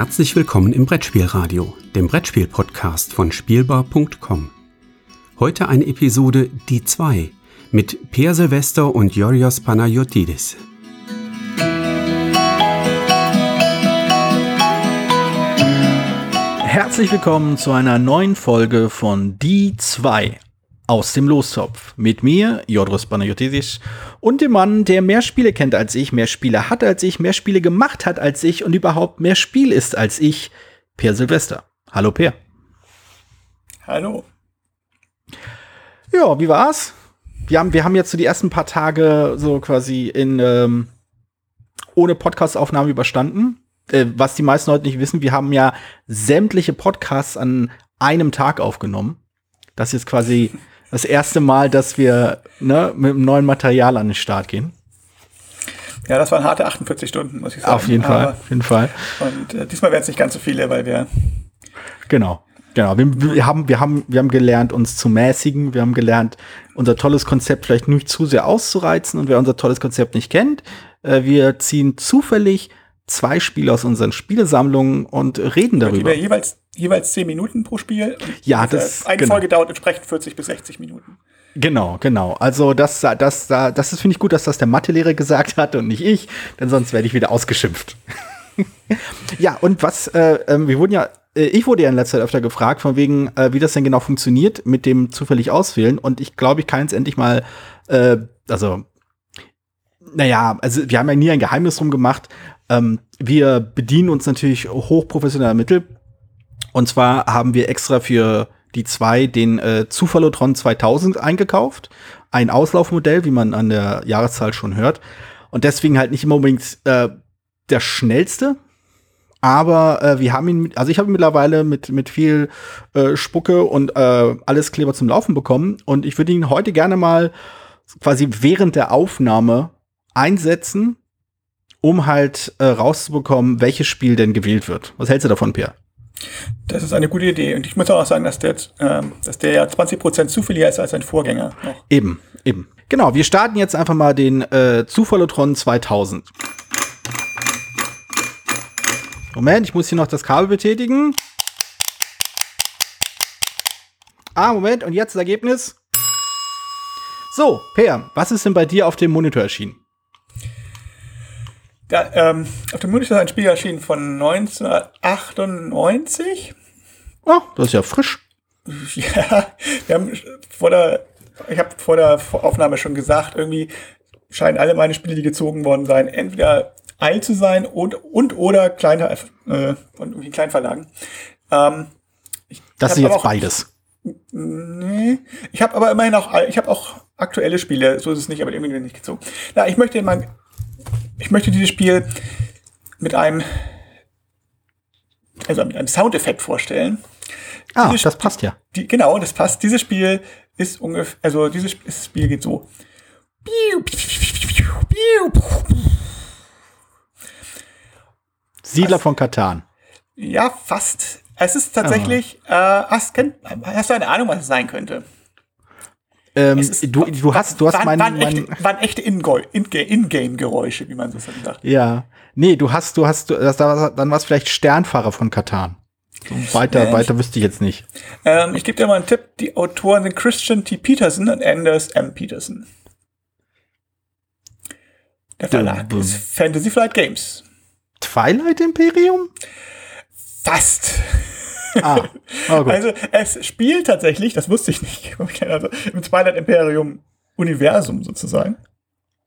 Herzlich willkommen im Brettspielradio, dem Brettspiel-Podcast von Spielbar.com. Heute eine Episode Die 2 mit Per Silvester und Yorios Panayotidis. Herzlich willkommen zu einer neuen Folge von Die 2 aus dem Lostopf. Mit mir, Jodros Panayotidis, und dem Mann, der mehr Spiele kennt als ich, mehr Spiele hat als ich, mehr Spiele gemacht hat als ich und überhaupt mehr Spiel ist als ich, Per Silvester. Hallo Per. Hallo. Ja, wie war's? Wir haben, wir haben jetzt so die ersten paar Tage so quasi in ähm, ohne Podcastaufnahme überstanden. Äh, was die meisten Leute nicht wissen, wir haben ja sämtliche Podcasts an einem Tag aufgenommen. Das ist quasi das erste Mal, dass wir ne, mit einem neuen Material an den Start gehen. Ja, das waren harte 48 Stunden, muss ich sagen. Auf jeden Fall, auf jeden Fall. Und äh, diesmal werden es nicht ganz so viele, weil wir. Genau. Genau, wir, wir, haben, wir, haben, wir haben gelernt, uns zu mäßigen. Wir haben gelernt, unser tolles Konzept vielleicht nicht zu sehr auszureizen. Und wer unser tolles Konzept nicht kennt, äh, wir ziehen zufällig zwei Spiele aus unseren Spielesammlungen und reden darüber. Jeweils, jeweils zehn Minuten pro Spiel. ja, das Eine genau. Folge dauert entsprechend 40 bis 60 Minuten. Genau, genau. Also das, das, das, das ist finde ich gut, dass das der Mathelehrer gesagt hat und nicht ich, denn sonst werde ich wieder ausgeschimpft. ja, und was, äh, äh, wir wurden ja, äh, ich wurde ja in letzter Zeit öfter gefragt, von wegen, äh, wie das denn genau funktioniert mit dem zufällig auswählen. Und ich glaube, ich kann jetzt endlich mal, äh, also, naja, also wir haben ja nie ein Geheimnis drum gemacht. Ähm, wir bedienen uns natürlich hochprofessioneller Mittel. Und zwar haben wir extra für die zwei den äh, Zufallotron 2000 eingekauft. Ein Auslaufmodell, wie man an der Jahreszahl schon hört. Und deswegen halt nicht immer unbedingt äh, der schnellste. Aber äh, wir haben ihn, also ich habe ihn mittlerweile mit, mit viel äh, Spucke und äh, alles Kleber zum Laufen bekommen. Und ich würde ihn heute gerne mal quasi während der Aufnahme einsetzen um halt äh, rauszubekommen, welches Spiel denn gewählt wird. Was hältst du davon, Pierre? Das ist eine gute Idee. Und ich muss auch sagen, dass der, ähm, dass der ja 20% zufälliger ist als sein Vorgänger. Noch. Eben, eben. Genau, wir starten jetzt einfach mal den äh, Zufallotron 2000. Moment, ich muss hier noch das Kabel betätigen. Ah, Moment, und jetzt das Ergebnis. So, Per, was ist denn bei dir auf dem Monitor erschienen? Da, ähm, auf dem Monitor ist ein Spiel erschienen von 1998. Oh, das ist ja frisch. Ja, wir haben vor der, ich habe vor der Aufnahme schon gesagt, irgendwie scheinen alle meine Spiele, die gezogen worden sein, entweder Eil zu sein und, und oder kleine, äh, von irgendwie Kleinverlagen. Ähm, ich, das ist jetzt beides. Nee, ich habe aber immerhin auch, ich habe auch aktuelle Spiele, so ist es nicht, aber irgendwie nicht gezogen. Na, ich möchte mal ich möchte dieses Spiel mit einem, also mit einem Soundeffekt vorstellen. Ah, dieses das passt ja. Die, genau, das passt. Dieses Spiel ist ungefähr, also dieses Spiel geht so. Siedler von Katan. Ja, fast. Es ist tatsächlich, ah. äh, hast, hast du eine Ahnung, was es sein könnte? Ähm, du, du hast, du hast waren, mein, waren, echte, waren echte Ingame-Geräusche, wie man so sagt. Ja. Nee, du hast, du hast, du, das, dann war es vielleicht Sternfahrer von Katan. So weiter, Mensch. weiter wüsste ich jetzt nicht. Ähm, ich gebe dir mal einen Tipp. Die Autoren sind Christian T. Peterson und Anders M. Peterson. Der Verlag ist Fantasy Flight Games. Twilight Imperium? Fast. Ah, oh also es spielt tatsächlich, das wusste ich nicht, also im Twilight Imperium Universum sozusagen.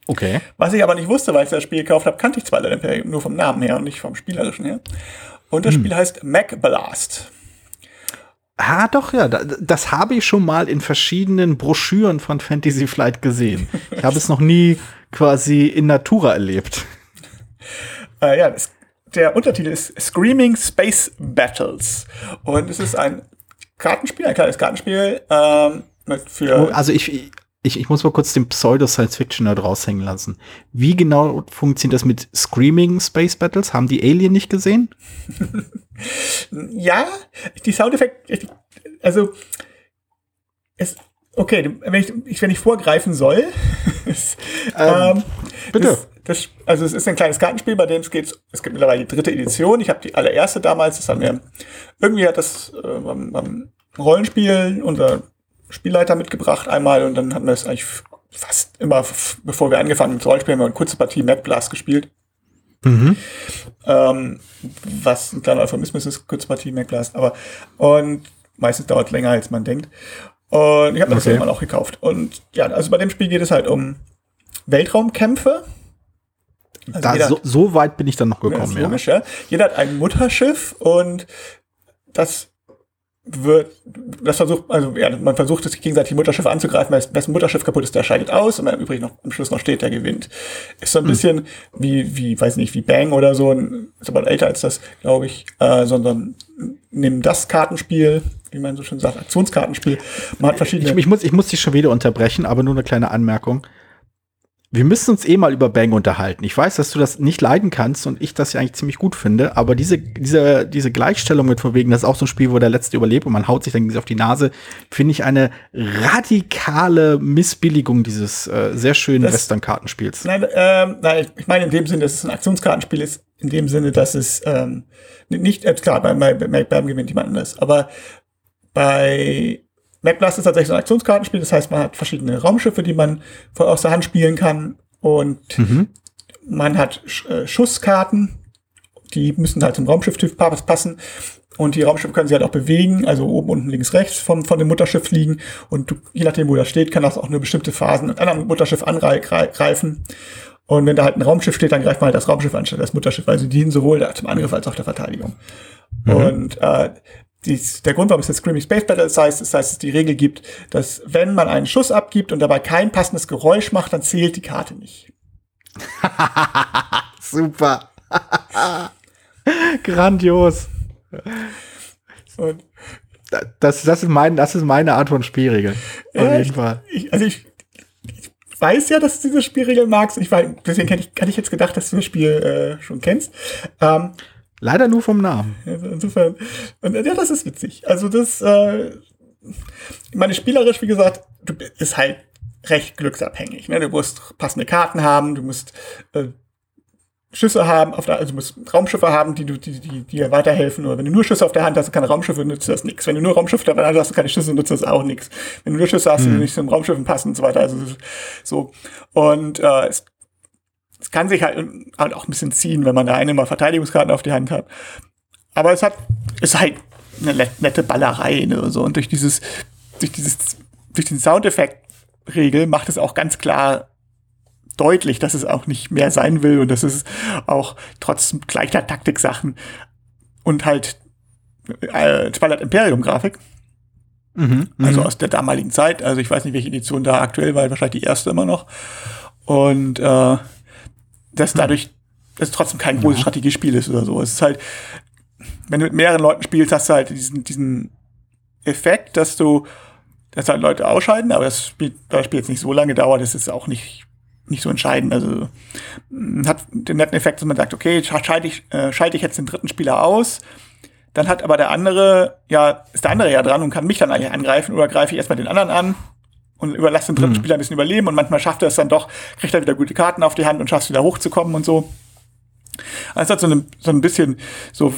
Okay. Was ich aber nicht wusste, weil ich das Spiel gekauft habe, kannte ich Twilight Imperium nur vom Namen her und nicht vom spielerischen her. Und das hm. Spiel heißt Mac Blast. Ah, doch, ja. Das habe ich schon mal in verschiedenen Broschüren von Fantasy Flight gesehen. Ich habe es noch nie quasi in Natura erlebt. Äh, ja, das der Untertitel ist Screaming Space Battles. Und es ist ein Kartenspiel, ein kleines Kartenspiel ähm, für. Oh, also ich, ich, ich muss mal kurz den Pseudo-Science-Fiction da raushängen lassen. Wie genau funktioniert das mit Screaming Space Battles? Haben die Alien nicht gesehen? ja, die Soundeffekte, also es, okay, wenn ich, wenn ich vorgreifen soll, ähm, ähm, Bitte. Das, das, also es ist ein kleines Kartenspiel, bei dem es geht, es gibt mittlerweile die dritte Edition. Ich habe die allererste damals, das haben wir, irgendwie hat das äh, beim, beim Rollenspiel unser Spielleiter mitgebracht einmal und dann hatten wir es eigentlich fast immer, bevor wir angefangen haben mit Rollenspielen, haben wir eine kurze Partie Mad Blast gespielt. Mhm. Ähm, was ein kleiner Euphemismus ist, kurze Partie Mad Blast, aber und meistens dauert länger, als man denkt. Und ich habe mir das irgendwann auch gekauft. Und ja, also bei dem Spiel geht es halt um Weltraumkämpfe. Also da, so, so, weit bin ich dann noch gekommen. Ja, logisch, ja. Jeder hat ein Mutterschiff und das wird, das versucht, also ja, man versucht es gegenseitig Mutterschiff anzugreifen, weil das Mutterschiff kaputt ist, der scheidet aus und wer übrig noch am Schluss noch steht, der gewinnt. Ist so ein mhm. bisschen wie, wie, weiß nicht, wie Bang oder so, ist aber älter als das, glaube ich, äh, sondern nimm das Kartenspiel, wie man so schön sagt, Aktionskartenspiel. Man hat verschiedene. Ich, ich, muss, ich muss dich schon wieder unterbrechen, aber nur eine kleine Anmerkung wir müssen uns eh mal über Bang unterhalten. Ich weiß, dass du das nicht leiden kannst und ich das ja eigentlich ziemlich gut finde, aber diese, diese, diese Gleichstellung mit von wegen, das ist auch so ein Spiel, wo der Letzte überlebt und man haut sich dann auf die Nase, finde ich eine radikale Missbilligung dieses äh, sehr schönen Western-Kartenspiels. Nein, ähm, nein, ich meine in dem Sinne, dass es ein Aktionskartenspiel ist, in dem Sinne, dass es ähm, nicht, äh, klar, bei, bei, bei Bam gewinnt jemand anders, aber bei MacBlast ist tatsächlich so ein Aktionskartenspiel, das heißt, man hat verschiedene Raumschiffe, die man voll aus der Hand spielen kann und mhm. man hat äh, Schusskarten, die müssen halt zum Raumschifftyp passen und die Raumschiffe können sich halt auch bewegen, also oben, unten, links, rechts vom, von dem Mutterschiff fliegen und du, je nachdem, wo das steht, kann das auch nur bestimmte Phasen an einem Mutterschiff angreifen. Und wenn da halt ein Raumschiff steht, dann greift man halt das Raumschiff anstatt das Mutterschiff, weil sie dienen sowohl zum Angriff als auch der Verteidigung. Mhm. Und äh, dies, der Grund, warum es jetzt Screaming Space Battle heißt, ist, dass es die Regel gibt, dass wenn man einen Schuss abgibt und dabei kein passendes Geräusch macht, dann zählt die Karte nicht. Super. Grandios. Und das, das, ist mein, das ist meine Art von Spielregel. Auf ja, jeden Fall. Ich, also ich, ich, weiß ja, dass du diese Spielregel magst. Ich war, deswegen hätte ich, hätte ich jetzt gedacht, dass du das Spiel äh, schon kennst. Ähm, Leider nur vom Namen. Also insofern, und ja, das ist witzig. Also das, äh, meine spielerisch, wie gesagt, du ist halt recht glücksabhängig. Ne? Du musst passende Karten haben, du musst äh, Schüsse haben, auf der, also du musst Raumschiffe haben, die, du, die, die, die dir weiterhelfen. Oder wenn du nur Schüsse auf der Hand hast, keine Raumschiffe, nützt das nichts. Wenn du nur Raumschiffe auf der Hand hast, du keine Schüsse, nützt das auch nichts. Wenn du nur Schüsse hast, hm. die nicht zum Raumschiffen passen und so weiter. Also so. Und äh, es es kann sich halt, halt auch ein bisschen ziehen, wenn man da eine mal Verteidigungskarten auf die Hand hat. Aber es hat, ist halt eine nette Ballerei, ne, so. Und durch dieses, durch dieses, durch den Soundeffekt-Regel macht es auch ganz klar deutlich, dass es auch nicht mehr sein will und dass es auch trotz gleicher Taktik-Sachen und halt äh, Twilight Imperium-Grafik. Mhm, also mhm. aus der damaligen Zeit. Also ich weiß nicht, welche Edition da aktuell war, wahrscheinlich die erste immer noch. Und äh, dass hm. dadurch dass es trotzdem kein großes Strategiespiel ist oder so. Es ist halt, wenn du mit mehreren Leuten spielst, hast du halt diesen, diesen Effekt, dass du, dass halt Leute ausscheiden, aber das Spiel, das Spiel jetzt nicht so lange dauert, das ist auch nicht, nicht so entscheidend. Also hat den netten Effekt, dass man sagt, okay, schalte ich, äh, schalte ich jetzt den dritten Spieler aus, dann hat aber der andere, ja, ist der andere ja dran und kann mich dann eigentlich angreifen oder greife ich erstmal den anderen an und überlässt den dritten mhm. Spieler ein bisschen überleben und manchmal schafft er es dann doch, kriegt er wieder gute Karten auf die Hand und schafft es wieder hochzukommen und so. Also es hat so, eine, so ein bisschen so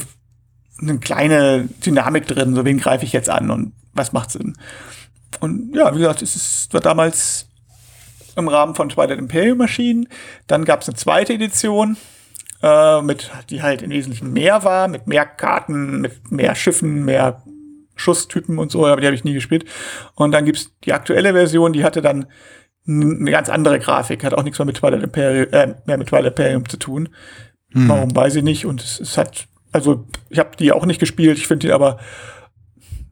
eine kleine Dynamik drin, so wen greife ich jetzt an und was macht Sinn. Und ja, wie gesagt, es ist, war damals im Rahmen von Twilight Imperium erschienen. Dann gab es eine zweite Edition, äh, mit, die halt im Wesentlichen mehr war, mit mehr Karten, mit mehr Schiffen, mehr Schusstypen und so, aber die habe ich nie gespielt. Und dann gibt's die aktuelle Version, die hatte dann eine ganz andere Grafik, hat auch nichts mehr mit Twilight Imperium, äh, mehr mit Twilight Imperium zu tun. Hm. Warum weiß ich nicht. Und es, es hat, also ich habe die auch nicht gespielt, ich finde die aber,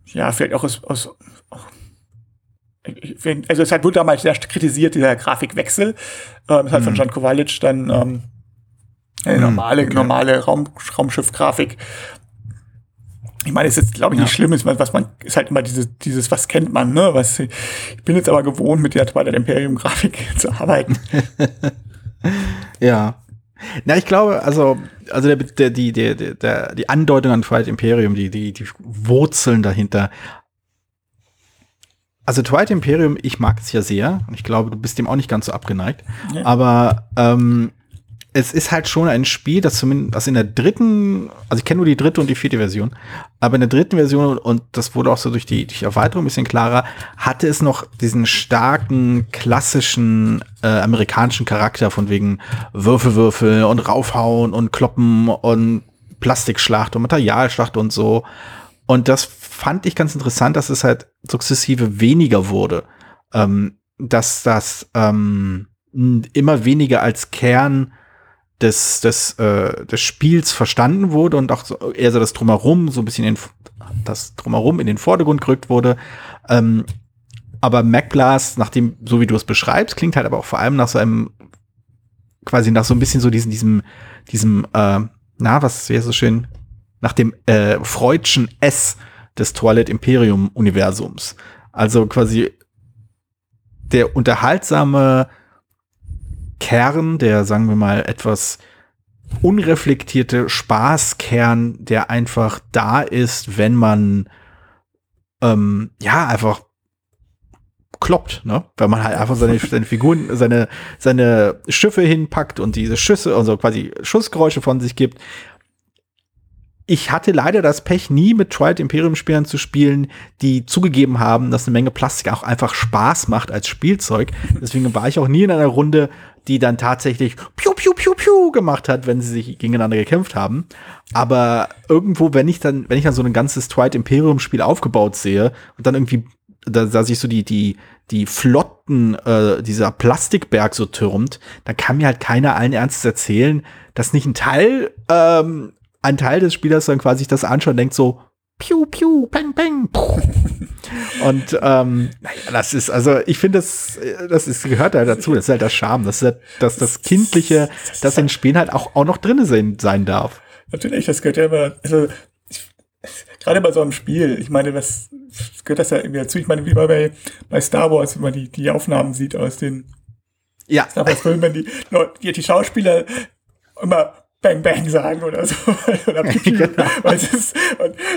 ja, vielleicht auch aus, aus find, also es hat wurde damals sehr kritisiert, dieser Grafikwechsel. Ähm, es hat hm. von Jan Kowalic dann ähm, eine hm, normale, okay. normale Raum, Raumschiff-Grafik ich meine, es ist, glaube ich, nicht ja. schlimm, ist, was man, ist halt immer dieses, dieses, was kennt man, ne? Was, ich bin jetzt aber gewohnt, mit der Twilight Imperium Grafik zu arbeiten. ja. Na, ich glaube, also, also der, der, die, der, der, die Andeutung an Twilight Imperium, die, die, die Wurzeln dahinter also Twilight Imperium, ich mag es ja sehr. Und ich glaube, du bist dem auch nicht ganz so abgeneigt. Ja. Aber ähm, es ist halt schon ein Spiel, das zumindest das in der dritten, also ich kenne nur die dritte und die vierte Version, aber in der dritten Version, und das wurde auch so durch die, durch die Erweiterung ein bisschen klarer, hatte es noch diesen starken, klassischen äh, amerikanischen Charakter von wegen Würfelwürfel und raufhauen und kloppen und Plastikschlacht und Materialschlacht und so. Und das fand ich ganz interessant, dass es halt sukzessive weniger wurde. Ähm, dass das ähm, immer weniger als Kern des, des, äh, des Spiels verstanden wurde und auch so, eher so das Drumherum, so ein bisschen in, das Drumherum in den Vordergrund gerückt wurde. Ähm, aber MacBlast, nachdem, so wie du es beschreibst, klingt halt aber auch vor allem nach so einem, quasi nach so ein bisschen so diesem, diesem, diesem, äh, na, was wäre so schön, nach dem äh, Freudschen S des Twilight Imperium Universums. Also quasi der unterhaltsame Kern, der, sagen wir mal, etwas unreflektierte Spaßkern, der einfach da ist, wenn man ähm, ja einfach kloppt, ne? Wenn man halt einfach seine, seine Figuren, seine, seine Schiffe hinpackt und diese Schüsse, also quasi Schussgeräusche von sich gibt ich hatte leider das Pech, nie mit Twilight Imperium Spielern zu spielen, die zugegeben haben, dass eine Menge Plastik auch einfach Spaß macht als Spielzeug. Deswegen war ich auch nie in einer Runde, die dann tatsächlich piu piu piu piu gemacht hat, wenn sie sich gegeneinander gekämpft haben. Aber irgendwo, wenn ich dann, wenn ich dann so ein ganzes Twilight Imperium Spiel aufgebaut sehe und dann irgendwie da, da sich so die, die, die Flotten, äh, dieser Plastikberg so türmt, dann kann mir halt keiner allen Ernstes erzählen, dass nicht ein Teil ähm, ein Teil des Spielers dann quasi das anschaut und denkt so, piu, piu, peng, peng. und ähm, naja, das ist, also ich finde, das, das ist, gehört halt dazu, das ist halt das Charme, das ist halt, dass das Kindliche, das in Spielen halt auch, auch noch drin sein, sein darf. Natürlich, das gehört ja immer, also gerade bei so einem Spiel, ich meine, das, das gehört das ja irgendwie dazu. Ich meine, wie bei, bei Star Wars, wenn man die, die Aufnahmen sieht aus den ja. Star Wars-Filmen, wenn die, die, die Schauspieler immer Bang Bang sagen oder so. oder genau. weil, sie es,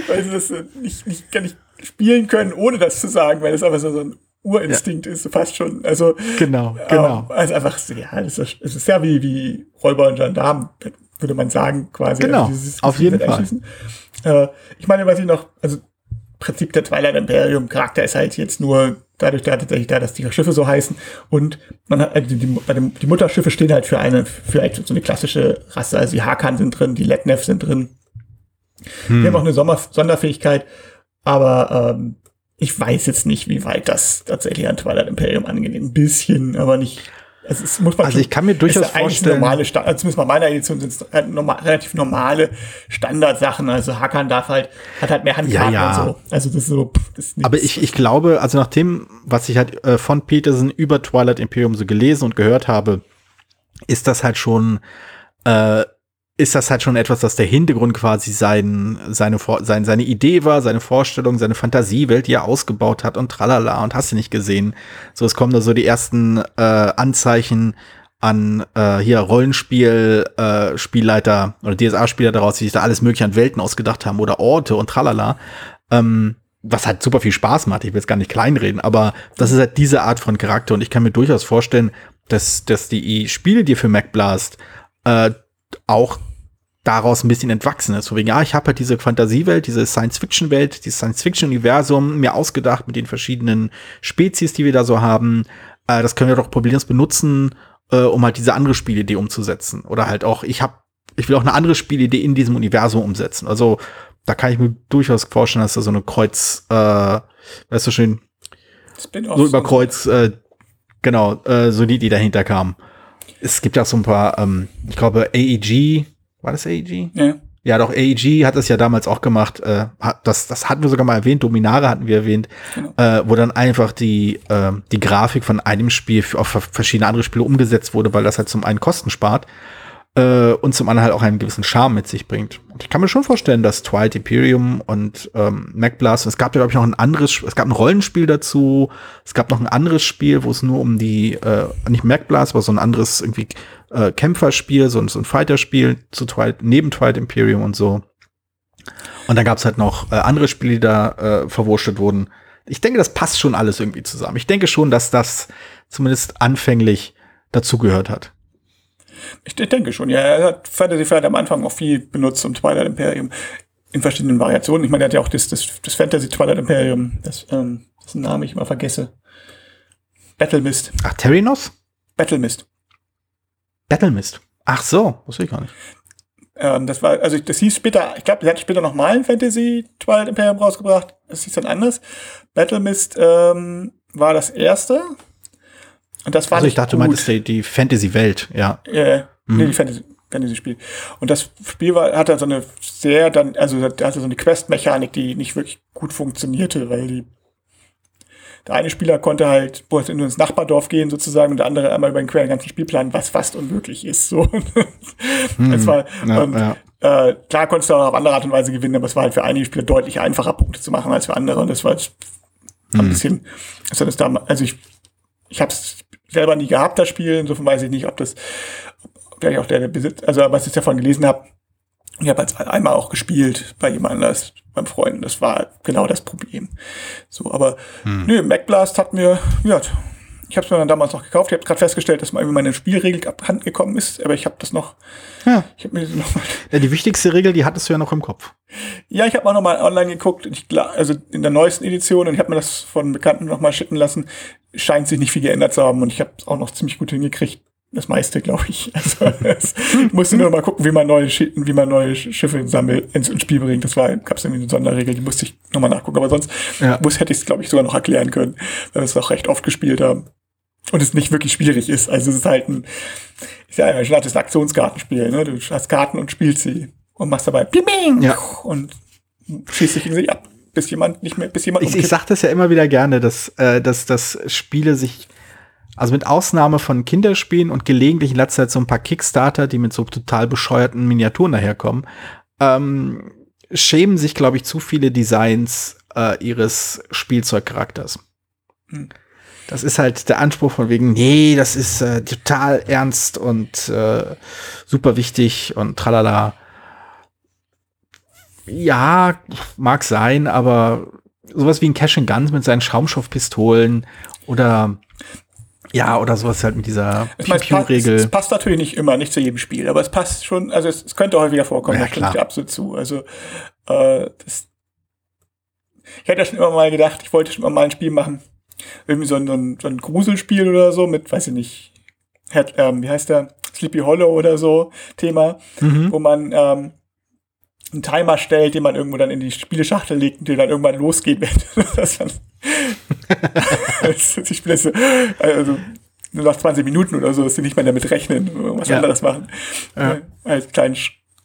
weil sie das nicht, nicht, gar nicht spielen können, ohne das zu sagen, weil es einfach so, so ein Urinstinkt ja. ist, fast schon. Also, genau, genau. Ähm, also einfach, ja, es ist, es ist ja wie, wie Räuber und Gendarmen, würde man sagen, quasi. Genau, also auf jeden Fall. Äh, ich meine, was ich noch, also Prinzip der Twilight Imperium Charakter ist halt jetzt nur dadurch da tatsächlich da, dass die Schiffe so heißen und man hat also die, dem, die Mutterschiffe stehen halt für eine für halt so eine klassische Rasse, also die Hakan sind drin, die Letnev sind drin. Hm. Die haben auch eine Sommer Sonderfähigkeit, aber ähm, ich weiß jetzt nicht, wie weit das tatsächlich an Twilight Imperium angeht. Ein bisschen, aber nicht es ist, muss man also ich kann mir durchaus vorstellen, normale Stand, also zumindest bei meiner Edition sind es normal, relativ normale Standardsachen. Also Hakan darf halt, hat halt mehr Handkarten ja, ja. und so. Also das ist so. Pff, das ist Aber ich, ich glaube, also nach dem, was ich halt äh, von Peterson über Twilight Imperium so gelesen und gehört habe, ist das halt schon äh, ist das halt schon etwas, dass der Hintergrund quasi sein, seine, sein, seine Idee war, seine Vorstellung, seine Fantasiewelt, die er ausgebaut hat und tralala und hast du nicht gesehen. So, es kommen da so die ersten äh, Anzeichen an äh, hier Rollenspiel, äh, Spielleiter oder DSA-Spieler daraus, die sich da alles mögliche an Welten ausgedacht haben oder Orte und tralala. Ähm, was halt super viel Spaß macht. Ich will jetzt gar nicht kleinreden, aber das ist halt diese Art von Charakter und ich kann mir durchaus vorstellen, dass, dass die Spiele, die für Mac Blast äh, auch daraus ein bisschen entwachsen ist. So wegen, ja, ich habe halt diese Fantasiewelt, diese Science-Fiction-Welt, dieses Science-Fiction-Universum mir ausgedacht mit den verschiedenen Spezies, die wir da so haben. Äh, das können wir doch problemlos benutzen, äh, um halt diese andere Spielidee umzusetzen. Oder halt auch, ich habe, ich will auch eine andere Spielidee in diesem Universum umsetzen. Also da kann ich mir durchaus vorstellen, dass da so eine Kreuz, äh, weißt du schön, so über Kreuz, äh, genau, äh, so die, die dahinter kamen es gibt ja so ein paar, ähm, ich glaube, AEG, war das AEG? Ja. Ja, doch, AEG hat das ja damals auch gemacht. Äh, das, das hatten wir sogar mal erwähnt, Dominare hatten wir erwähnt, genau. äh, wo dann einfach die, äh, die Grafik von einem Spiel auf verschiedene andere Spiele umgesetzt wurde, weil das halt zum einen Kosten spart äh, und zum anderen halt auch einen gewissen Charme mit sich bringt. Und ich kann mir schon vorstellen, dass Twilight Imperium und ähm, MacBlast, es gab ja, glaube ich, noch ein anderes, es gab ein Rollenspiel dazu, es gab noch ein anderes Spiel, wo es nur um die, äh, nicht MacBlast, aber so ein anderes irgendwie äh, Kämpferspiel, so, so ein Fighterspiel zu Twilight, neben Twilight Imperium und so. Und dann gab es halt noch äh, andere Spiele, die da äh, verwurstet wurden. ich denke, das passt schon alles irgendwie zusammen. Ich denke schon, dass das zumindest anfänglich dazugehört hat. Ich, denke schon, ja. Er hat Fantasy Flight am Anfang auch viel benutzt zum Twilight Imperium in verschiedenen Variationen. Ich meine, er hat ja auch das, das, das Fantasy Twilight Imperium, das, ähm, dessen Name ich immer vergesse. Battle Mist. Ach, Terrinos? Battle Mist. Battle Mist. Ach so, wusste ich gar nicht. Ähm, das war, also das hieß später, ich glaube, sie hat später nochmal ein Fantasy Twilight Imperium rausgebracht. Das hieß dann anders. Battle Mist ähm, war das erste. Und das war Also ich dachte, gut. du meintest die, die Fantasy-Welt, ja. Ja, yeah. mhm. nee, die Fantasy, Fantasy-Spiel. Und das Spiel war, hatte so eine sehr dann, also hatte so eine Quest-Mechanik, die nicht wirklich gut funktionierte, weil die der eine Spieler konnte halt nur ins Nachbardorf gehen sozusagen und der andere einmal über den queren ganzen Spielplan, was fast unmöglich ist. So. Hm, es war, ja, und, ja. Äh, klar konntest du auch auf andere Art und Weise gewinnen, aber es war halt für einige Spieler deutlich einfacher, Punkte zu machen als für andere. Und das war jetzt hm. ein bisschen, also, das da, also ich, ich habe es selber nie gehabt, das Spiel. Insofern weiß ich nicht, ob das, vielleicht auch der, der Besitz, also was ich davon gelesen habe, ich habe jetzt einmal auch gespielt bei jemand anders, beim Freunden. Das war genau das Problem. So, aber hm. nö, MacBlast hat mir, ja, ich habe es mir dann damals noch gekauft. Ich habe gerade festgestellt, dass mal irgendwie meine Spielregel abhanden gekommen ist, aber ich habe das noch. Ja. Ich habe mir noch mal ja, die wichtigste Regel, die hattest du ja noch im Kopf. Ja, ich habe auch noch mal online geguckt, ich, also in der neuesten Edition und ich habe mir das von Bekannten noch mal schicken lassen. Scheint sich nicht viel geändert zu haben und ich habe es auch noch ziemlich gut hingekriegt das meiste, glaube ich. Also es, ich musste nur mal gucken, wie man neue, wie man neue Schiffe sammelt, ins, ins Spiel bringt. Das war, gab es irgendwie eine Sonderregel, die musste ich nochmal nachgucken. Aber sonst ja. muss, hätte ich es, glaube ich, sogar noch erklären können, weil wir es auch recht oft gespielt haben. Und es nicht wirklich schwierig ist. Also es ist halt ein, ist ja ein schlattes Aktionskartenspiel. Ne? Du hast Karten und spielst sie und machst dabei Bing, ja. und schießt dich gegen sie ab, bis jemand nicht mehr, bis jemand. Ich, ich sage das ja immer wieder gerne, dass, äh, dass, dass Spiele sich also mit Ausnahme von Kinderspielen und gelegentlich in letzter Zeit so ein paar Kickstarter, die mit so total bescheuerten Miniaturen daherkommen, ähm, schämen sich, glaube ich, zu viele Designs äh, ihres Spielzeugcharakters. Hm. Das ist halt der Anspruch von wegen, nee, das ist äh, total ernst und äh, super wichtig und tralala. Ja, mag sein, aber sowas wie ein Cash and Guns mit seinen Schaumstoffpistolen oder ja, oder sowas halt mit dieser Pew-Regel. Es, passt natürlich nicht immer, nicht zu jedem Spiel, aber es passt schon, also es, es könnte häufiger vorkommen, ja, da stimme ich absolut zu. Also äh, das, ich hätte ja schon immer mal gedacht, ich wollte schon immer mal ein Spiel machen. Irgendwie so ein, so ein Gruselspiel oder so mit, weiß ich nicht, Head, ähm, wie heißt der? Sleepy Hollow oder so Thema, mhm. wo man ähm, einen Timer stellt, den man irgendwo dann in die Spieleschachtel legt und der dann irgendwann losgeht. das dann ich spiele so, also nur nach 20 Minuten oder so, dass sie nicht mehr damit rechnen, was ja. anderes machen. Ja. Als kleinen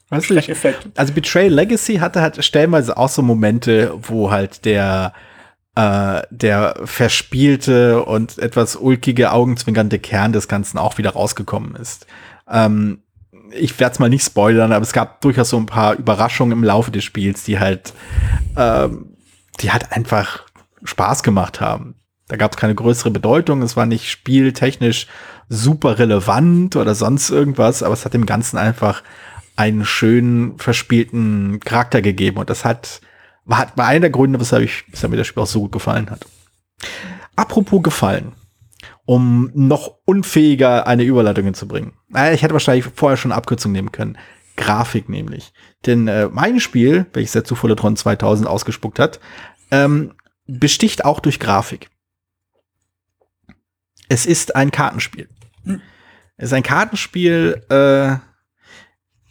weißt du, Effekt. Also Betrayal Legacy hatte halt stellenweise auch so Momente, wo halt der äh, der verspielte und etwas ulkige, augenzwinkernde Kern des Ganzen auch wieder rausgekommen ist. Ähm, ich werde es mal nicht spoilern, aber es gab durchaus so ein paar Überraschungen im Laufe des Spiels, die halt, ähm, die halt einfach Spaß gemacht haben. Da gab es keine größere Bedeutung, es war nicht spieltechnisch super relevant oder sonst irgendwas, aber es hat dem Ganzen einfach einen schönen, verspielten Charakter gegeben. Und das hat, war, war einer der Gründe, weshalb, ich, weshalb mir das Spiel auch so gut gefallen hat. Apropos gefallen, um noch unfähiger eine Überleitung hinzubringen. Ich hätte wahrscheinlich vorher schon eine Abkürzung nehmen können. Grafik nämlich. Denn äh, mein Spiel, welches der Zufalletron 2000 ausgespuckt hat, ähm, besticht auch durch Grafik. Es ist ein Kartenspiel. Hm. Es ist ein Kartenspiel, äh,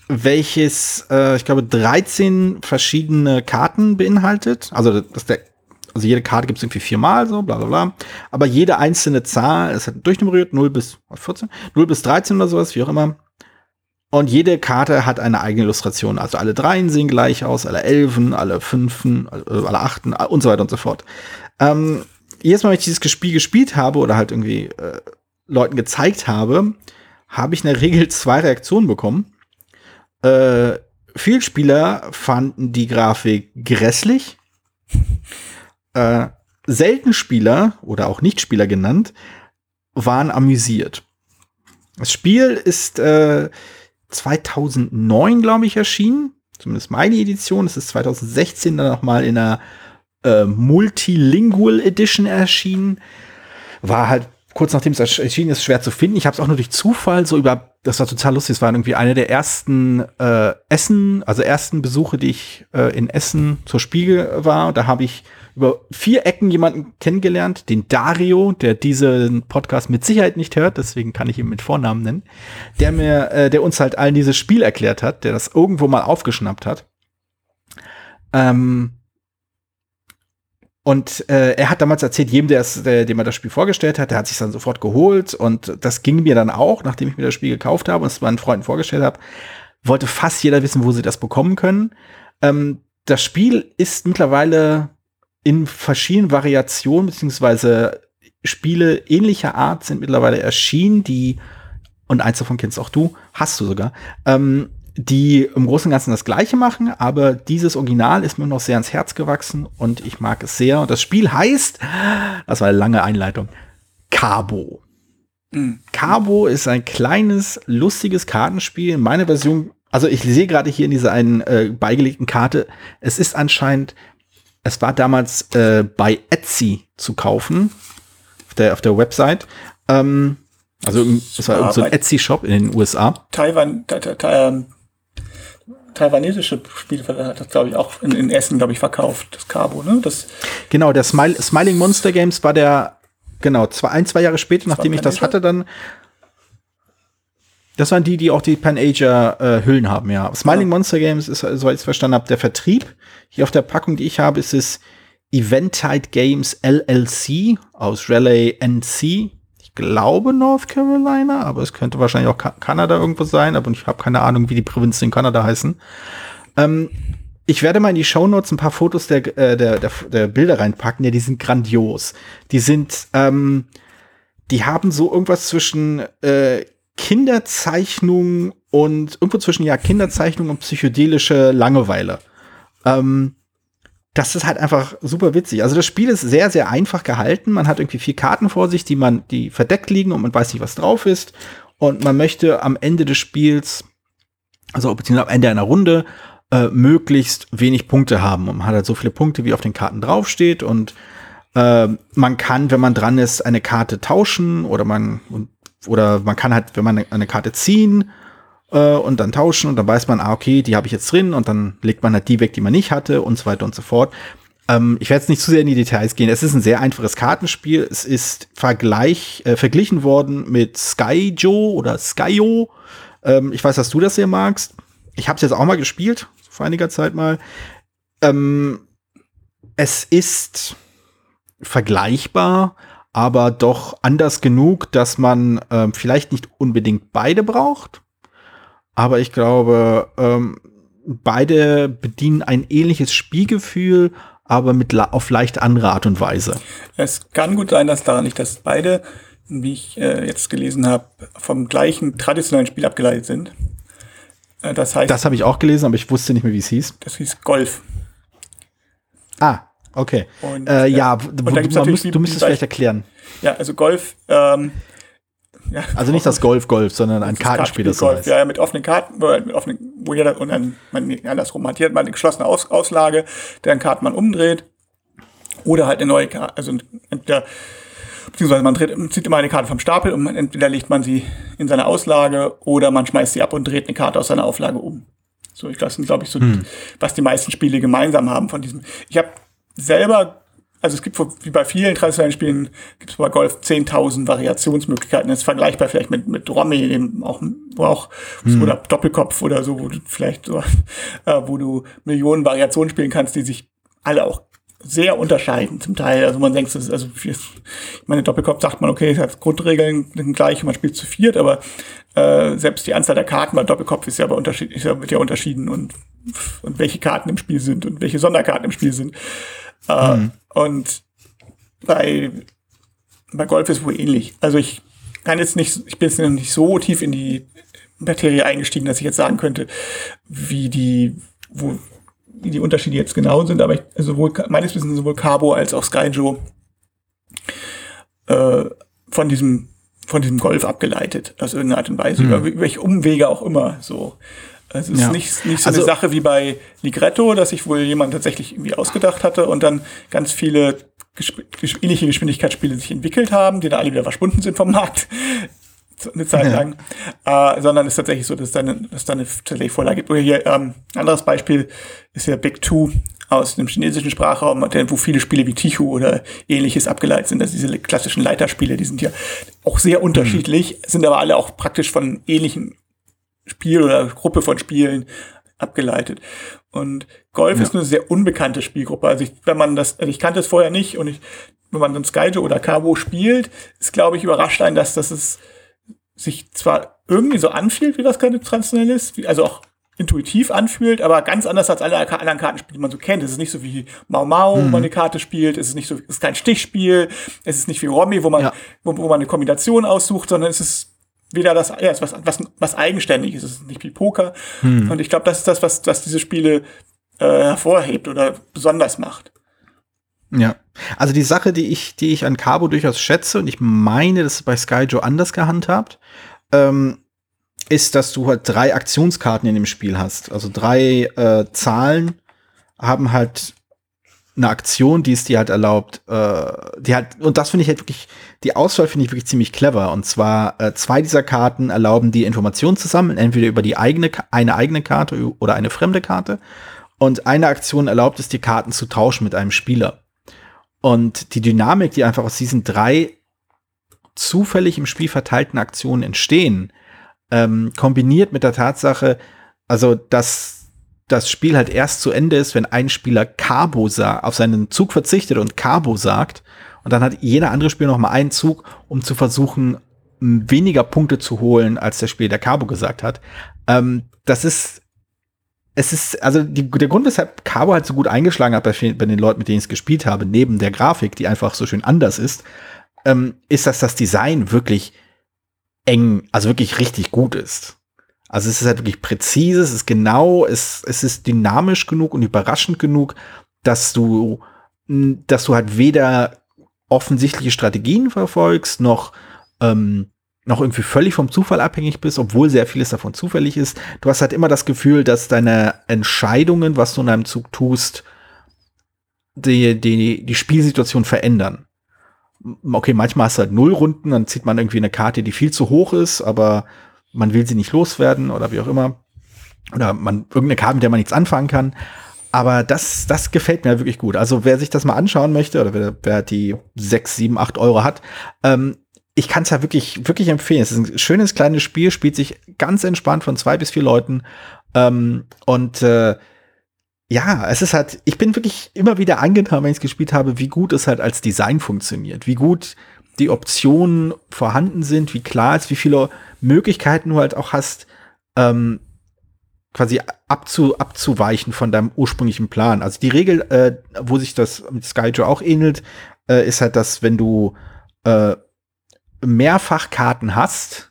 welches, äh, ich glaube, 13 verschiedene Karten beinhaltet. Also, das der, also jede Karte gibt es irgendwie viermal, so, bla bla bla. Aber jede einzelne Zahl ist halt durchnummeriert, 0 bis 14, 0 bis 13 oder sowas, wie auch immer. Und jede Karte hat eine eigene Illustration. Also alle Dreien sehen gleich aus, alle Elfen, alle Fünfen, alle Achten und so weiter und so fort. Ähm, jedes Mal, wenn ich dieses Spiel gespielt habe oder halt irgendwie äh, Leuten gezeigt habe, habe ich in der Regel zwei Reaktionen bekommen. Äh, viele Spieler fanden die Grafik grässlich. Äh, selten Spieler oder auch Nichtspieler genannt waren amüsiert. Das Spiel ist äh, 2009, glaube ich, erschienen. Zumindest meine Edition. Es ist 2016 dann nochmal in einer äh, Multilingual Edition erschienen. War halt kurz nachdem es erschienen ist, schwer zu finden. Ich habe es auch nur durch Zufall so über, das war total lustig, es war irgendwie eine der ersten äh, Essen, also ersten Besuche, die ich äh, in Essen zur Spiegel war. Da habe ich über vier Ecken jemanden kennengelernt, den Dario, der diesen Podcast mit Sicherheit nicht hört, deswegen kann ich ihn mit Vornamen nennen, der mir, äh, der uns halt allen dieses Spiel erklärt hat, der das irgendwo mal aufgeschnappt hat. Ähm, und äh, er hat damals erzählt, jedem, der es, der, dem er das Spiel vorgestellt hat, der hat sich dann sofort geholt. Und das ging mir dann auch, nachdem ich mir das Spiel gekauft habe und es meinen Freunden vorgestellt habe, wollte fast jeder wissen, wo sie das bekommen können. Ähm, das Spiel ist mittlerweile in verschiedenen Variationen, beziehungsweise Spiele ähnlicher Art sind mittlerweile erschienen, die, und eins davon kennst auch du, hast du sogar, ähm, die im Großen und Ganzen das Gleiche machen, aber dieses Original ist mir noch sehr ans Herz gewachsen und ich mag es sehr. Und das Spiel heißt, das war eine lange Einleitung, Cabo. Mhm. Cabo ist ein kleines, lustiges Kartenspiel. Meine Version, also ich sehe gerade hier in dieser einen äh, beigelegten Karte, es ist anscheinend, es war damals äh, bei Etsy zu kaufen, auf der, auf der Website. Ähm, also es war so ein Etsy-Shop in den USA. Taiwan, ähm, taiwanesische Spiel hat das, glaube ich, auch in, in Essen, glaube ich, verkauft, das Cabo, ne? Das genau, der Smile, Smiling Monster Games war der, genau, zwei, ein, zwei Jahre später, das nachdem ich das hatte, dann. Das waren die, die auch die Pan-Asia-Hüllen äh, haben, ja. Smiling ja. Monster Games ist, soweit ich es verstanden habe, der Vertrieb. Hier auf der Packung, die ich habe, ist es Eventide Games LLC aus Relay NC glaube North Carolina, aber es könnte wahrscheinlich auch Ka Kanada irgendwo sein, aber ich habe keine Ahnung, wie die Provinzen in Kanada heißen. Ähm, ich werde mal in die Show Notes ein paar Fotos der, äh, der, der, der, Bilder reinpacken. Ja, die sind grandios. Die sind, ähm, die haben so irgendwas zwischen äh, Kinderzeichnung und irgendwo zwischen ja Kinderzeichnung und psychedelische Langeweile. Ähm, das ist halt einfach super witzig. Also das Spiel ist sehr, sehr einfach gehalten. Man hat irgendwie vier Karten vor sich, die man, die verdeckt liegen und man weiß nicht, was drauf ist. Und man möchte am Ende des Spiels, also beziehungsweise am Ende einer Runde, äh, möglichst wenig Punkte haben. Und man hat halt so viele Punkte, wie auf den Karten draufsteht. Und äh, man kann, wenn man dran ist, eine Karte tauschen oder man oder man kann halt, wenn man eine Karte ziehen äh, und dann tauschen und dann weiß man, ah, okay, die habe ich jetzt drin und dann legt man halt die weg, die man nicht hatte und so weiter und so fort. Ähm, ich werde jetzt nicht zu sehr in die Details gehen. Es ist ein sehr einfaches Kartenspiel. Es ist Vergleich, äh, verglichen worden mit Sky Joe oder Skyo. Ähm, ich weiß, dass du das sehr magst. Ich habe es jetzt auch mal gespielt, vor einiger Zeit mal. Ähm, es ist vergleichbar, aber doch anders genug, dass man ähm, vielleicht nicht unbedingt beide braucht. Aber ich glaube, ähm, beide bedienen ein ähnliches Spielgefühl, aber mit auf leicht andere Art und Weise. Es kann gut sein, dass daran nicht, dass beide, wie ich äh, jetzt gelesen habe, vom gleichen traditionellen Spiel abgeleitet sind. Äh, das heißt. Das habe ich auch gelesen, aber ich wusste nicht mehr, wie es hieß. Das hieß Golf. Ah, okay. Und, äh, ja, äh, du, du, müsst, du müsstest vielleicht erklären. Ja, also Golf ähm, ja, also nicht das Golf Golf, sondern ein Kartenspiel, das Golf. Ja, mit offenen Karten, mit offenen, wo jeder und dann man andersrum hat hier mal eine geschlossene Aus, Auslage, deren Karten man umdreht oder halt eine neue Karte, also entweder beziehungsweise man dreht, zieht immer eine Karte vom Stapel und entweder legt man sie in seine Auslage oder man schmeißt sie ab und dreht eine Karte aus seiner Auflage um. So, ich das sind glaube ich so, hm. was die meisten Spiele gemeinsam haben von diesem. Ich habe selber also es gibt wie bei vielen traditionellen Spielen, gibt es bei Golf 10.000 Variationsmöglichkeiten. Das ist vergleichbar vielleicht mit, mit Romy, dem auch, wo auch, hm. oder Doppelkopf oder so, wo du vielleicht so, äh, wo du Millionen Variationen spielen kannst, die sich alle auch sehr unterscheiden zum Teil. Also man denkt, das ist, also ich meine, Doppelkopf sagt man, okay, das Grundregeln sind gleich, man spielt zu viert, aber äh, selbst die Anzahl der Karten bei Doppelkopf ist ja aber unterschiedlich, ja, wird ja unterschieden und, und welche Karten im Spiel sind und welche Sonderkarten im Spiel sind. Äh, mhm. Und bei, bei Golf ist wohl ähnlich. Also ich kann jetzt nicht, ich bin jetzt noch nicht so tief in die Materie eingestiegen, dass ich jetzt sagen könnte, wie die, wo, wie die Unterschiede jetzt genau sind, aber ich, sowohl, meines Wissens sowohl Cabo als auch Skyjo äh, von diesem von diesem Golf abgeleitet, aus irgendeiner Art und Weise, mhm. über welche Umwege auch immer, so. Es ist ja. nicht, nicht so also, eine Sache wie bei Ligretto, dass sich wohl jemand tatsächlich irgendwie ausgedacht hatte und dann ganz viele gesp ähnliche Geschwindigkeitsspiele sich entwickelt haben, die dann alle wieder verschwunden sind vom Markt eine Zeit ja. lang, äh, sondern es ist tatsächlich so, dass es dann, dass dann eine tatsächlich Vorlage gibt. Oder hier ähm, anderes Beispiel ist ja Big Two aus dem chinesischen Sprachraum, wo viele Spiele wie Tichu oder ähnliches abgeleitet sind. Also diese klassischen Leiterspiele, die sind ja auch sehr mhm. unterschiedlich, mhm. sind aber alle auch praktisch von ähnlichen Spiel oder Gruppe von Spielen abgeleitet. Und Golf ja. ist eine sehr unbekannte Spielgruppe. Also ich, wenn man das, also ich kannte es vorher nicht und ich, wenn man dann Skyjo oder Cabo spielt, ist glaube ich überrascht ein, dass das ist, sich zwar irgendwie so anfühlt, wie das traditionell ist, also auch intuitiv anfühlt, aber ganz anders als alle anderen Kartenspiele, die man so kennt. Es ist nicht so wie Mau Mau, mhm. wo man eine Karte spielt. Es ist nicht so, es ist kein Stichspiel. Es ist nicht wie Romy, wo man, ja. wo, wo, man eine Kombination aussucht, sondern es ist wieder das, ja, es ist was, was, was eigenständiges. Es ist nicht wie Poker. Mhm. Und ich glaube, das ist das, was, was diese Spiele äh, hervorhebt oder besonders macht. Ja. Also die Sache, die ich, die ich an Cabo durchaus schätze, und ich meine, das ist bei Skyjo anders gehandhabt, ähm, ist, dass du halt drei Aktionskarten in dem Spiel hast. Also drei äh, Zahlen haben halt eine Aktion, die es dir halt erlaubt, äh, die halt, und das finde ich halt wirklich, die Auswahl finde ich wirklich ziemlich clever. Und zwar äh, zwei dieser Karten erlauben die Informationen zu sammeln, entweder über die eigene, eine eigene Karte oder eine fremde Karte. Und eine Aktion erlaubt es, die Karten zu tauschen mit einem Spieler. Und die Dynamik, die einfach aus diesen drei zufällig im Spiel verteilten Aktionen entstehen, ähm, kombiniert mit der Tatsache, also dass das Spiel halt erst zu Ende ist, wenn ein Spieler Cabo auf seinen Zug verzichtet und Cabo sagt. Und dann hat jeder andere Spieler noch mal einen Zug, um zu versuchen, weniger Punkte zu holen, als der Spieler der Cabo gesagt hat. Ähm, das ist, es ist, also die, der Grund, weshalb Cabo halt so gut eingeschlagen hat bei, bei den Leuten, mit denen ich es gespielt habe, neben der Grafik, die einfach so schön anders ist, ähm, ist, dass das Design wirklich eng, also wirklich richtig gut ist. Also es ist halt wirklich präzise, es ist genau, es, es ist dynamisch genug und überraschend genug, dass du, dass du halt weder offensichtliche Strategien verfolgst, noch, ähm, noch irgendwie völlig vom Zufall abhängig bist, obwohl sehr vieles davon zufällig ist. Du hast halt immer das Gefühl, dass deine Entscheidungen, was du in einem Zug tust, die, die, die Spielsituation verändern. Okay, manchmal hast du halt null Runden, dann zieht man irgendwie eine Karte, die viel zu hoch ist, aber man will sie nicht loswerden oder wie auch immer. Oder man irgendeine Karte, mit der man nichts anfangen kann. Aber das, das gefällt mir wirklich gut. Also wer sich das mal anschauen möchte oder wer, wer die sechs, sieben, acht Euro hat, ähm, ich kann es ja wirklich, wirklich empfehlen. Es ist ein schönes kleines Spiel, spielt sich ganz entspannt von zwei bis vier Leuten. Ähm, und äh, ja, es ist halt, ich bin wirklich immer wieder angetan, wenn ich es gespielt habe, wie gut es halt als Design funktioniert, wie gut die Optionen vorhanden sind, wie klar ist, wie viele Möglichkeiten du halt auch hast, ähm, quasi abzu, abzuweichen von deinem ursprünglichen Plan. Also die Regel, äh, wo sich das mit Skyjo auch ähnelt, äh, ist halt, dass wenn du äh, mehrfach Karten hast,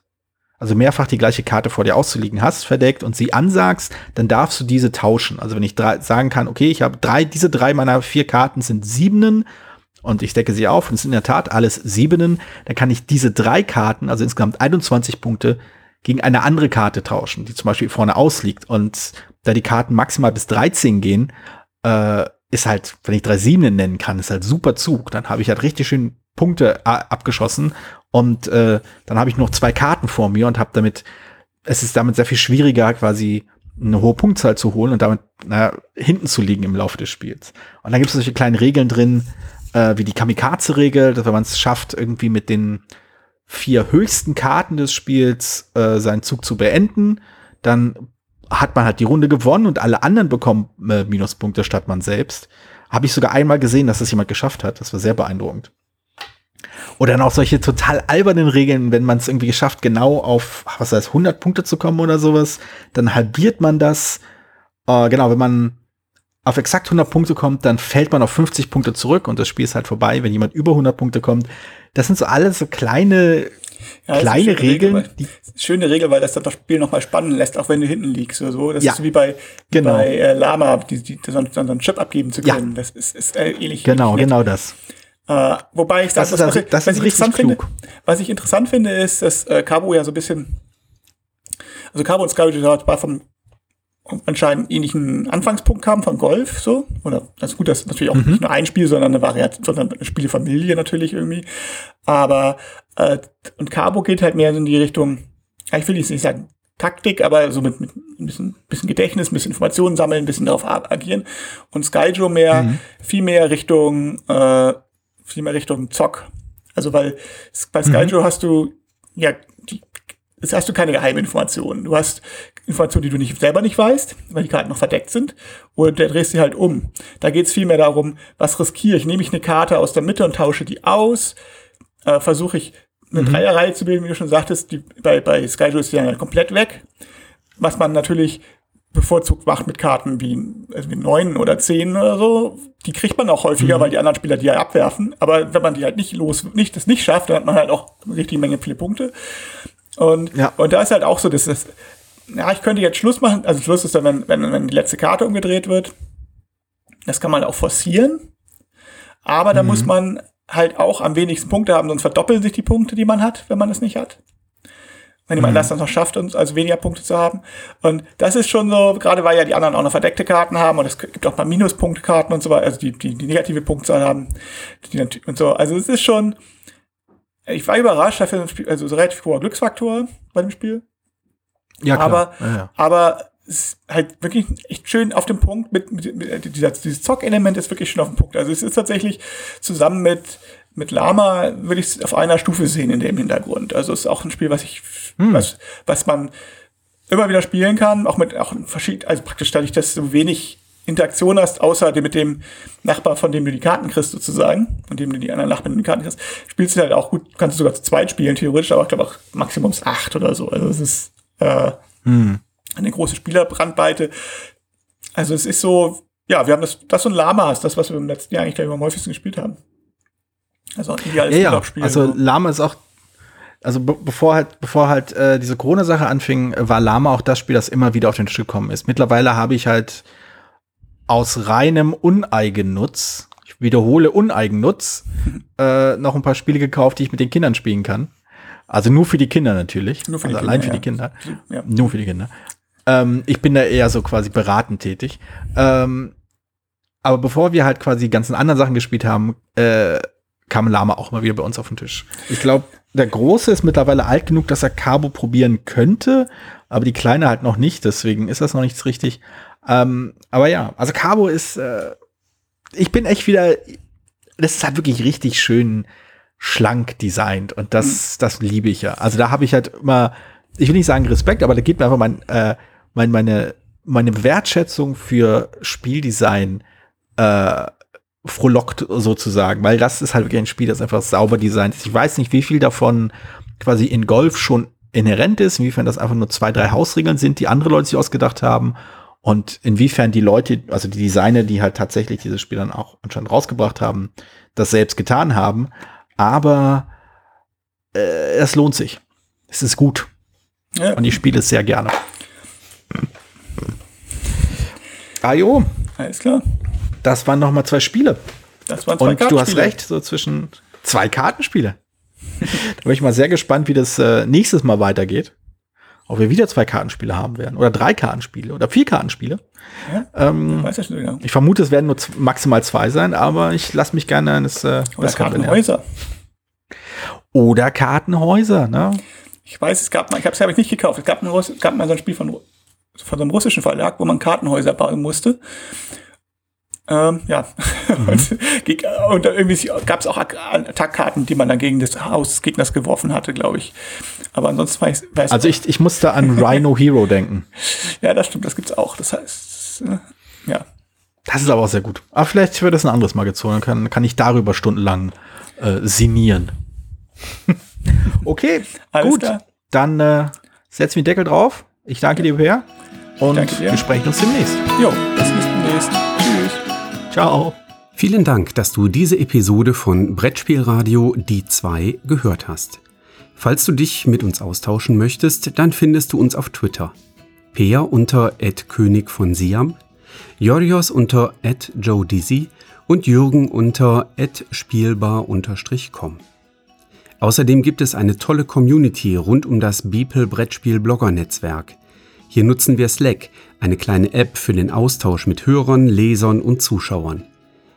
also mehrfach die gleiche Karte vor dir auszuliegen hast, verdeckt und sie ansagst, dann darfst du diese tauschen. Also wenn ich drei, sagen kann, okay, ich habe drei, diese drei meiner vier Karten sind Siebenen und ich decke sie auf und es sind in der Tat alles Siebenen, dann kann ich diese drei Karten, also insgesamt 21 Punkte, gegen eine andere Karte tauschen, die zum Beispiel vorne ausliegt. Und da die Karten maximal bis 13 gehen, äh, ist halt, wenn ich drei Siebenen nennen kann, ist halt super Zug. Dann habe ich halt richtig schön Punkte äh, abgeschossen und äh, dann habe ich noch zwei Karten vor mir und habe damit, es ist damit sehr viel schwieriger, quasi eine hohe Punktzahl zu holen und damit naja, hinten zu liegen im Laufe des Spiels. Und dann gibt es solche kleinen Regeln drin, äh, wie die Kamikaze-Regel, dass wenn man es schafft, irgendwie mit den vier höchsten Karten des Spiels äh, seinen Zug zu beenden, dann hat man halt die Runde gewonnen und alle anderen bekommen äh, Minuspunkte statt man selbst. Habe ich sogar einmal gesehen, dass das jemand geschafft hat. Das war sehr beeindruckend. Oder dann auch solche total albernen Regeln, wenn man es irgendwie geschafft, genau auf, was heißt, 100 Punkte zu kommen oder sowas, dann halbiert man das. Äh, genau, wenn man auf exakt 100 Punkte kommt, dann fällt man auf 50 Punkte zurück und das Spiel ist halt vorbei. Wenn jemand über 100 Punkte kommt, das sind so alles so kleine, ja, kleine Regeln. Regel, weil, schöne Regel, weil das dann das Spiel nochmal spannend lässt, auch wenn du hinten liegst oder so. Das ja, ist wie bei, genau. bei äh, Lama, die, die, so, so einen Chip abgeben zu können. Ja. Das ist, ist äh, ähnlich. Genau, genau das. Äh, wobei ich das, das, was, ist, das was ist richtig finde, was ich interessant finde, ist, dass äh, Cabo ja so ein bisschen, also Cabo und Sky war vom anscheinend ähnlichen Anfangspunkt haben von Golf, so. Oder das ist gut, das ist natürlich auch mhm. nicht nur ein Spiel, sondern eine Variation, sondern eine Spielefamilie natürlich irgendwie. Aber äh, und Cabo geht halt mehr in die Richtung, ich will jetzt nicht sagen Taktik, aber so mit, mit ein bisschen, bisschen Gedächtnis, ein bisschen Informationen sammeln, ein bisschen darauf agieren. Und Skyjo mehr, mhm. viel mehr Richtung, äh, viel mehr Richtung Zock. Also weil bei Skyjo mhm. hast du ja die, Jetzt hast du keine geheimen Informationen. Du hast Informationen, die du nicht selber nicht weißt, weil die Karten noch verdeckt sind, und der drehst sie halt um. Da geht es vielmehr darum, was riskiere ich? Nehme ich eine Karte aus der Mitte und tausche die aus? Äh, Versuche ich eine mhm. Dreierreihe zu bilden, wie du schon sagtest, die, bei, bei Skyjo ist die dann komplett weg. Was man natürlich bevorzugt macht mit Karten wie, also wie neun oder zehn oder so, die kriegt man auch häufiger, mhm. weil die anderen Spieler die ja abwerfen. Aber wenn man die halt nicht los, nicht das nicht schafft, dann hat man halt auch eine richtige Menge viele Punkte. Und, ja. und da ist halt auch so, dass das, ja, ich könnte jetzt Schluss machen. Also Schluss ist dann, wenn, wenn, wenn die letzte Karte umgedreht wird. Das kann man auch forcieren. Aber da mhm. muss man halt auch am wenigsten Punkte haben, sonst verdoppeln sich die Punkte, die man hat, wenn man es nicht hat. Wenn jemand mhm. das dann noch schafft, also weniger Punkte zu haben. Und das ist schon so, gerade weil ja die anderen auch noch verdeckte Karten haben und es gibt auch mal Minuspunktkarten und so weiter, also die, die, die negative Punktzahl haben. Die, und so. Also es ist schon, ich war überrascht, dafür also so relativ hoher Glücksfaktor bei dem Spiel. Ja, klar. Aber, ja, ja. aber es ist halt wirklich echt schön auf dem Punkt mit, mit, mit dieser, dieses Zock-Element ist wirklich schön auf dem Punkt. Also es ist tatsächlich zusammen mit mit Lama würde ich es auf einer Stufe sehen in dem Hintergrund. Also es ist auch ein Spiel, was ich, hm. was, was man immer wieder spielen kann, auch mit auch verschiedenen, also praktisch dadurch, dass du wenig Interaktion hast, außer mit dem Nachbar, von dem du die Karten kriegst, sozusagen, von dem du die anderen Nachbarn die Karten kriegst, spielst du halt auch gut, kannst du sogar zu zweit spielen, theoretisch, aber ich glaube auch Maximums acht oder so. Also es ist äh, hm. eine große Spielerbrandweite. Also es ist so, ja, wir haben das, das und Lama ist das, was wir im letzten Jahr eigentlich gleich am häufigsten gespielt haben. Also ideales ja, ja. Also so. Lama ist auch also be bevor halt, bevor halt äh, diese Corona-Sache anfing, war Lama auch das Spiel, das immer wieder auf den Tisch gekommen ist. Mittlerweile habe ich halt aus reinem Uneigennutz, ich wiederhole Uneigennutz, äh, noch ein paar Spiele gekauft, die ich mit den Kindern spielen kann. Also nur für die Kinder natürlich. Nur für also die allein Kinder, für die Kinder. Ja. Nur für die Kinder. Ähm, ich bin da eher so quasi beratend tätig. Ähm, aber bevor wir halt quasi die ganzen anderen Sachen gespielt haben, äh, kam Lama auch mal wieder bei uns auf den Tisch. Ich glaube, der Große ist mittlerweile alt genug, dass er Cabo probieren könnte, aber die Kleine halt noch nicht, deswegen ist das noch nichts richtig. Ähm, aber ja, also Cabo ist, äh, ich bin echt wieder, das ist halt wirklich richtig schön schlank designt und das, mhm. das liebe ich ja. Also da habe ich halt immer, ich will nicht sagen Respekt, aber da geht mir einfach mein, äh, mein, meine, meine Wertschätzung für Spieldesign äh, frohlockt sozusagen, weil das ist halt wirklich ein Spiel, das einfach sauber designt ist. Ich weiß nicht, wie viel davon quasi in Golf schon inhärent ist, inwiefern das einfach nur zwei, drei Hausregeln sind, die andere Leute sich ausgedacht haben und inwiefern die Leute, also die Designer, die halt tatsächlich dieses Spiel dann auch anscheinend rausgebracht haben, das selbst getan haben. Aber äh, es lohnt sich. Es ist gut. Ja. Und ich spiele es sehr gerne. Ajo. Alles klar. Das waren noch mal zwei Spiele. Das waren zwei Und du hast recht, so zwischen zwei Kartenspiele. da bin ich mal sehr gespannt, wie das äh, nächstes Mal weitergeht ob wir wieder zwei Kartenspiele haben werden oder drei Kartenspiele oder vier Kartenspiele. Ja, ähm, weiß ja schon genau. Ich vermute, es werden nur maximal zwei sein, aber ich lasse mich gerne eines äh, oder Kartenhäuser. Oder Kartenhäuser, ne? Ich weiß, es gab mal, ich habe es hab ich nicht gekauft. Es gab, ein, es gab mal so ein Spiel von, von so einem russischen Verlag, wo man Kartenhäuser bauen musste. Ähm, ja. Mhm. und, irgendwie gab es auch Attackkarten, die man dann gegen das Haus des Gegners geworfen hatte, glaube ich. Aber ansonsten weiß, weiß Also ich, ich musste an Rhino Hero denken. Ja, das stimmt, das gibt's auch. Das heißt, äh, ja. Das ist aber auch sehr gut. Aber vielleicht wird das ein anderes Mal gezogen. Dann kann, kann ich darüber stundenlang äh, sinnieren. okay, gut. Klar. Dann äh, setzen wir den Deckel drauf. Ich danke dir, Per. Und wir sprechen uns demnächst. Jo, bis demnächst. Ciao. Vielen Dank, dass du diese Episode von Brettspielradio Die 2 gehört hast. Falls du dich mit uns austauschen möchtest, dann findest du uns auf Twitter. Peer unter König von Siam, Jorios unter Joe Dizzy und Jürgen unter spielbar-com. Außerdem gibt es eine tolle Community rund um das Beeple Brettspiel Blogger Netzwerk. Hier nutzen wir Slack, eine kleine App für den Austausch mit Hörern, Lesern und Zuschauern.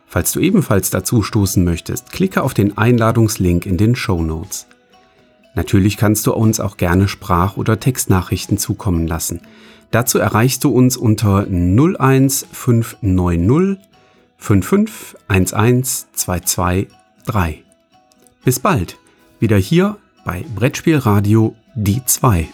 Falls du ebenfalls dazu stoßen möchtest, klicke auf den Einladungslink in den Show Notes. Natürlich kannst du uns auch gerne Sprach- oder Textnachrichten zukommen lassen. Dazu erreichst du uns unter 01590 5511223. Bis bald, wieder hier bei Brettspielradio die 2.